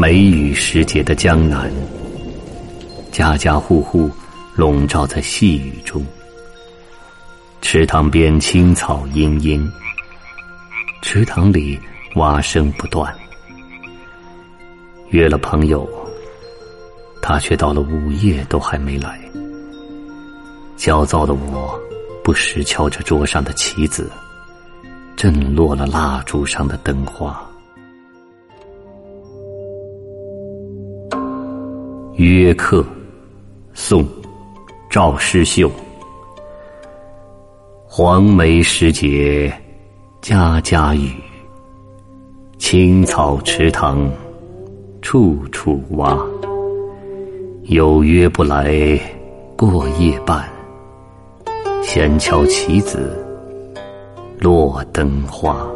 梅雨时节的江南，家家户户笼罩在细雨中。池塘边青草茵茵，池塘里蛙声不断。约了朋友，他却到了午夜都还没来。焦躁的我，不时敲着桌上的棋子，震落了蜡烛上的灯花。约客，宋，赵师秀。黄梅时节，家家雨。青草池塘，处处蛙。有约不来，过夜半。闲敲棋子，落灯花。